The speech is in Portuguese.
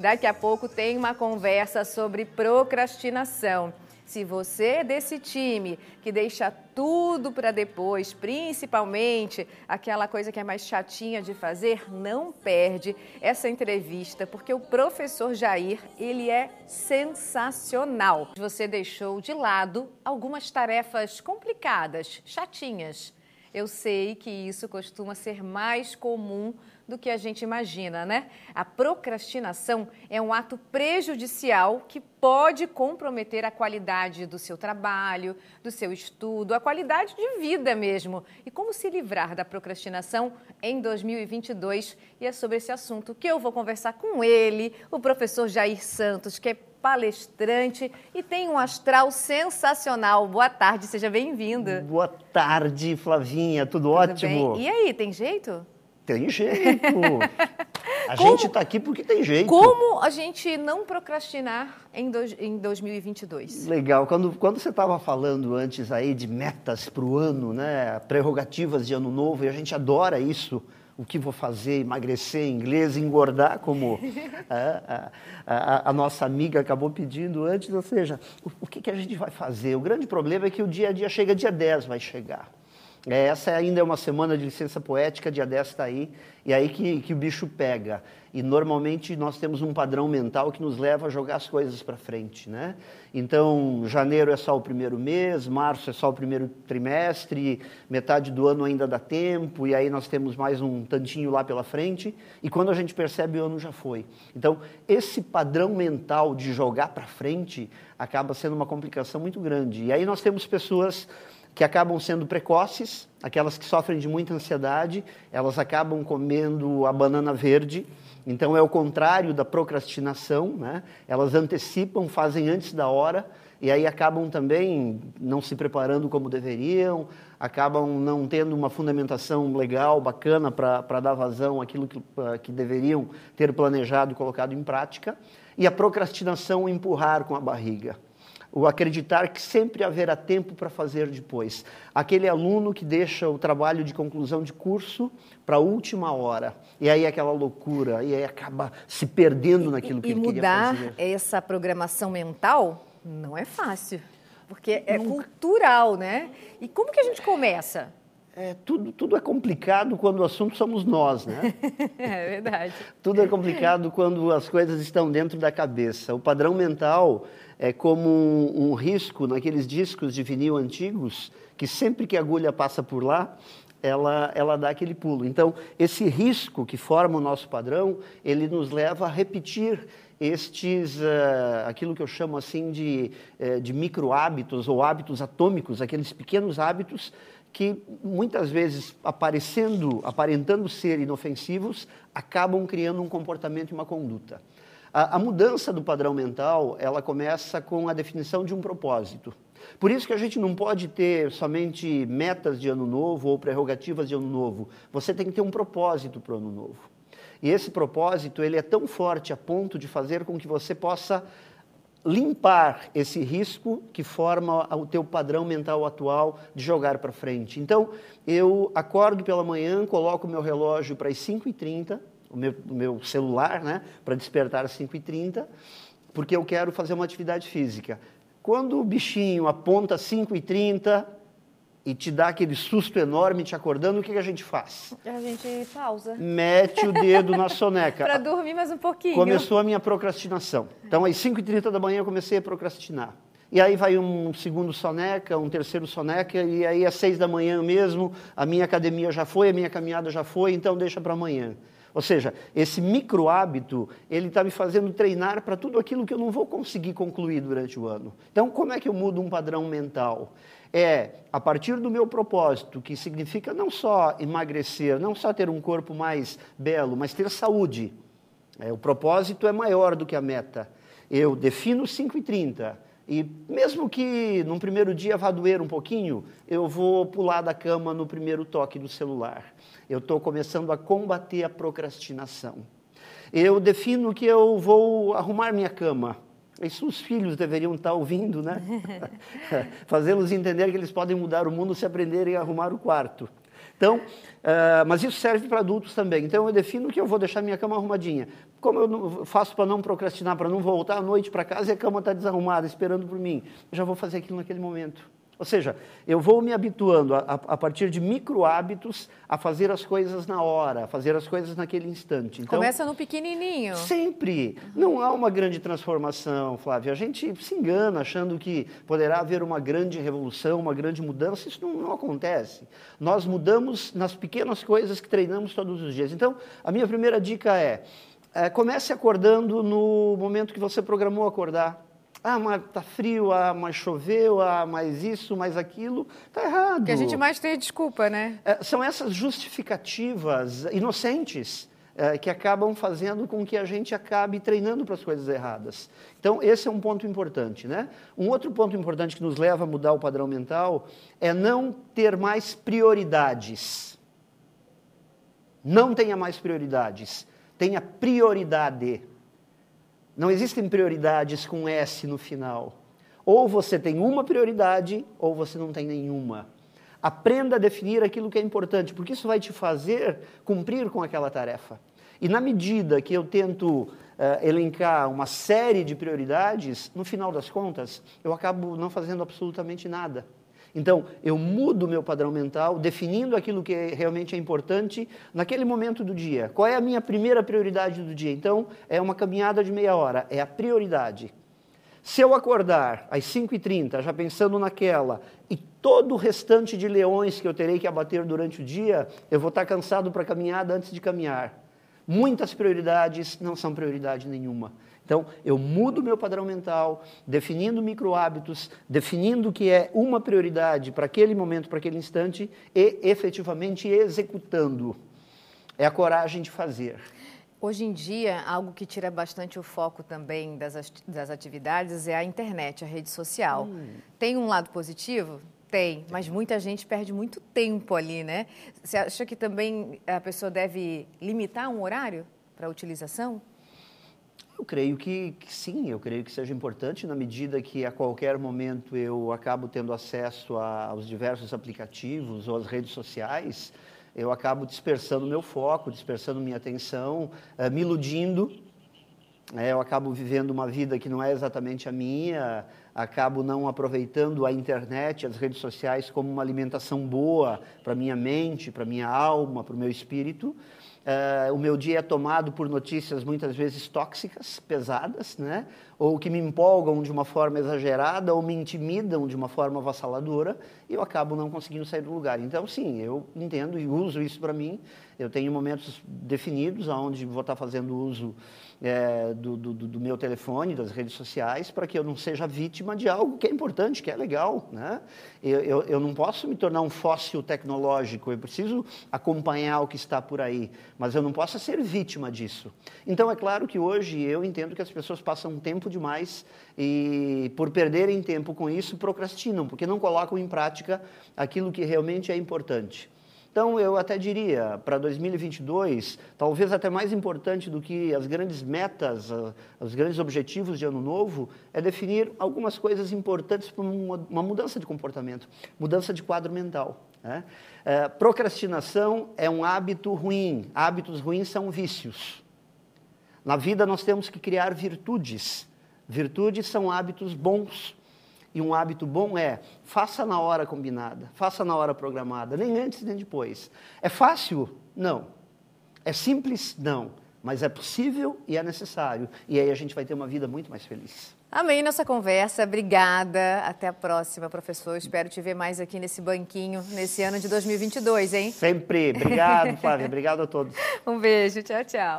Daqui a pouco tem uma conversa sobre procrastinação. Se você é desse time que deixa tudo para depois, principalmente aquela coisa que é mais chatinha de fazer, não perde essa entrevista, porque o professor Jair, ele é sensacional. Você deixou de lado algumas tarefas complicadas, chatinhas. Eu sei que isso costuma ser mais comum do que a gente imagina, né? A procrastinação é um ato prejudicial que pode comprometer a qualidade do seu trabalho, do seu estudo, a qualidade de vida mesmo. E como se livrar da procrastinação em 2022? E é sobre esse assunto que eu vou conversar com ele, o professor Jair Santos, que é palestrante e tem um astral sensacional. Boa tarde, seja bem-vindo. Boa tarde, Flavinha, tudo, tudo ótimo? Bem? E aí, tem jeito? Tem jeito. A como, gente está aqui porque tem jeito. Como a gente não procrastinar em, do, em 2022? Legal. Quando, quando você estava falando antes aí de metas para o ano, né? prerrogativas de ano novo, e a gente adora isso, o que vou fazer, emagrecer em inglês, engordar, como a, a, a, nossa amiga acabou pedindo antes. Ou seja, o, o que, que a gente vai fazer? O grande problema é que o dia a dia chega, dia 10 vai chegar. É, essa ainda é uma semana de licença poética, dia 10 está aí, e aí que, que o bicho pega. E normalmente nós temos um padrão mental que nos leva a jogar as coisas para frente. Né? Então, janeiro é só o primeiro mês, março é só o primeiro trimestre, metade do ano ainda dá tempo, e aí nós temos mais um tantinho lá pela frente, e quando a gente percebe, o ano já foi. Então, esse padrão mental de jogar para frente acaba sendo uma complicação muito grande. E aí nós temos pessoas que acabam sendo precoces, aquelas que sofrem de muita ansiedade, elas acabam comendo a banana verde. Então é o contrário da procrastinação, né? Elas antecipam, fazem antes da hora e aí acabam também não se preparando como deveriam, acabam não tendo uma fundamentação legal, bacana para dar vazão àquilo que, que deveriam ter planejado e colocado em prática. E a procrastinação empurrar com a barriga o acreditar que sempre haverá tempo para fazer depois. Aquele aluno que deixa o trabalho de conclusão de curso para a última hora, e aí aquela loucura, e aí acaba se perdendo naquilo e, que e ele queria fazer. E mudar essa programação mental não é fácil, porque é Nunca. cultural, né? E como que a gente começa? É, tudo, tudo é complicado quando o assunto somos nós, né? é verdade. tudo é complicado quando as coisas estão dentro da cabeça. O padrão mental é como um, um risco naqueles discos de vinil antigos, que sempre que a agulha passa por lá, ela, ela dá aquele pulo. Então, esse risco que forma o nosso padrão, ele nos leva a repetir estes, uh, aquilo que eu chamo assim de, uh, de micro hábitos ou hábitos atômicos, aqueles pequenos hábitos que muitas vezes aparecendo, aparentando ser inofensivos, acabam criando um comportamento e uma conduta. A, a, mudança do padrão mental, ela começa com a definição de um propósito. Por isso que a gente não pode ter somente metas de ano novo ou prerrogativas de ano novo. Você tem que ter um propósito para o ano novo. E esse propósito, ele é tão forte a ponto de fazer com que você possa limpar esse risco que forma o teu padrão mental atual de jogar para frente. Então, eu acordo pela manhã, coloco o meu relógio para as 5h30, o meu, o meu celular, né, para despertar às 5h30, porque eu quero fazer uma atividade física. Quando o bichinho aponta 5h30 e te dá aquele susto enorme te acordando, o que, que a gente faz? A gente pausa. Mete o dedo na soneca. para dormir mais um pouquinho. Começou a minha procrastinação. Então, às 5h30 da manhã eu comecei a procrastinar. E aí vai um segundo soneca, um terceiro soneca, e aí às seis da manhã mesmo, a minha academia já foi, a minha caminhada já foi, então deixa para amanhã. Ou seja, esse micro hábito, ele está me fazendo treinar para tudo aquilo que eu não vou conseguir concluir durante o ano. Então, como é que eu mudo um padrão mental? É, a partir do meu propósito, que significa não só emagrecer, não só ter um corpo mais belo, mas ter saúde. É, o propósito é maior do que a meta. Eu defino 5 e 30 e mesmo que num primeiro dia vá doer um pouquinho, eu vou pular da cama no primeiro toque do celular. Eu estou começando a combater a procrastinação. Eu defino que eu vou arrumar minha cama. Isso os filhos deveriam estar ouvindo, né? Fazê-los entender que eles podem mudar o mundo se aprenderem a arrumar o quarto. Então, uh, mas isso serve para adultos também. Então, eu defino que eu vou deixar minha cama arrumadinha. Como eu faço para não procrastinar, para não voltar à noite para casa e a cama está desarrumada, esperando por mim, eu já vou fazer aquilo naquele momento. Ou seja, eu vou me habituando a, a, partir de micro hábitos a fazer as coisas na hora, a fazer as coisas naquele instante. Então, Começa no pequenininho. Sempre. Não há uma grande transformação, Flávia. A gente se engana achando que poderá haver uma grande revolução, uma grande mudança. Isso não, não acontece. Nós mudamos nas pequenas coisas que treinamos todos os dias. Então, a minha primeira dica é, é comece acordando no momento que você programou acordar. Ah, mas tá frio, ah, mas choveu, ah, mas isso, mais aquilo. Tá errado. Que a gente mais tem desculpa, né? É, são essas justificativas inocentes é, que acabam fazendo com que a gente acabe treinando para as coisas erradas. Então, esse é um ponto importante, né? Um outro ponto importante que nos leva a mudar o padrão mental é não ter mais prioridades. Não tenha mais prioridades. Tenha prioridade. Não existem prioridades com S no final. Ou você tem uma prioridade, ou você não tem nenhuma. Aprenda a definir aquilo que é importante, porque isso vai te fazer cumprir com aquela tarefa. E na medida que eu tento uh, elencar uma série de prioridades, no final das contas, eu acabo não fazendo absolutamente nada. Então, eu mudo o meu padrão mental, definindo aquilo que realmente é importante naquele momento do dia. Qual é a minha primeira prioridade do dia? Então, é uma caminhada de meia hora, é a prioridade. Se eu acordar às 5h30, já pensando naquela, e todo o restante de leões que eu terei que abater durante o dia, eu vou estar cansado para a caminhada antes de caminhar. Muitas prioridades não são prioridade nenhuma. Então, eu mudo meu padrão mental, definindo micro hábitos, definindo o que é uma prioridade para aquele momento, para aquele instante e efetivamente executando. É a coragem de fazer. Hoje em dia, algo que tira bastante o foco também das, das atividades é a internet, a rede social. Hum. Tem um lado positivo? Tem, mas muita gente perde muito tempo ali, né? Você acha que também a pessoa deve limitar um horário para a utilização? Eu creio que, que, sim, eu creio que seja importante na medida que a qualquer momento eu acabo tendo acesso a, aos diversos aplicativos ou às redes sociais, eu acabo dispersando meu foco, dispersando minha atenção, uh, me iludindo. É, eu acabo vivendo uma vida que não é exatamente a minha, acabo não aproveitando a internet, as redes sociais como uma alimentação boa para minha mente, para minha alma, para o meu espírito. Uh, o meu dia é tomado por notícias muitas vezes tóxicas, pesadas, né? Ou que me empolgam de uma forma exagerada, ou me intimidam de uma forma avassaladora, e eu acabo não conseguindo sair do lugar. Então, sim, eu entendo e uso isso para mim. Eu tenho momentos definidos onde vou estar fazendo uso é, do, do, do, meu telefone, das redes sociais, para que eu não seja vítima de algo que é importante, que é legal. Né? Eu, eu, eu, não posso me tornar um fóssil tecnológico, eu preciso acompanhar o que está por aí, mas eu não posso ser vítima disso. Então, é claro que hoje eu entendo que as pessoas passam tempo demais e, por perderem tempo com isso, procrastinam, porque não colocam em prática aquilo que realmente é importante. Então, eu até diria, para 2022, talvez até mais importante do que as grandes metas, os grandes objetivos de ano novo, é definir algumas coisas importantes para uma mudança de comportamento, mudança de quadro mental. Né? É, procrastinação é um hábito ruim, hábitos ruins são vícios. Na vida, nós temos que criar virtudes. Virtudes são hábitos bons. E um hábito bom é faça na hora combinada, faça na hora programada, nem antes nem depois. É fácil? Não. É simples? Não. Mas é possível e é necessário. E aí a gente vai ter uma vida muito mais feliz. Amei nossa conversa, obrigada. Até a próxima, professor. Espero te ver mais aqui nesse banquinho nesse ano de 2022, hein? Sempre. Obrigado, Flávia. Obrigado a todos. um beijo. Tchau, tchau.